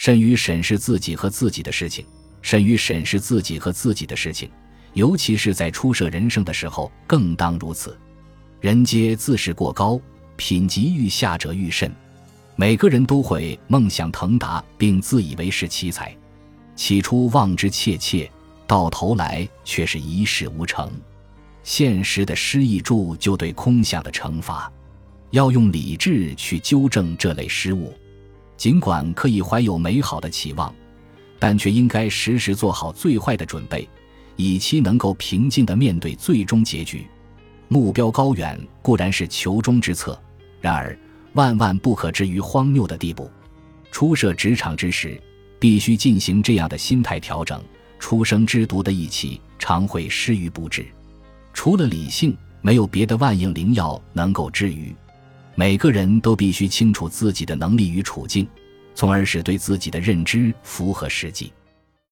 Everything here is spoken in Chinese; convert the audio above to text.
慎于审视自己和自己的事情，慎于审视自己和自己的事情，尤其是在初涉人生的时候，更当如此。人皆自视过高，品级愈下者愈甚。每个人都会梦想腾达，并自以为是奇才，起初望之切切，到头来却是一事无成。现实的失意注就对空想的惩罚，要用理智去纠正这类失误。尽管可以怀有美好的期望，但却应该时时做好最坏的准备，以期能够平静地面对最终结局。目标高远固然是求中之策，然而万万不可至于荒谬的地步。初涉职场之时，必须进行这样的心态调整。初生之犊的义气常会失于不治，除了理性，没有别的万应灵药能够治愈。每个人都必须清楚自己的能力与处境，从而使对自己的认知符合实际。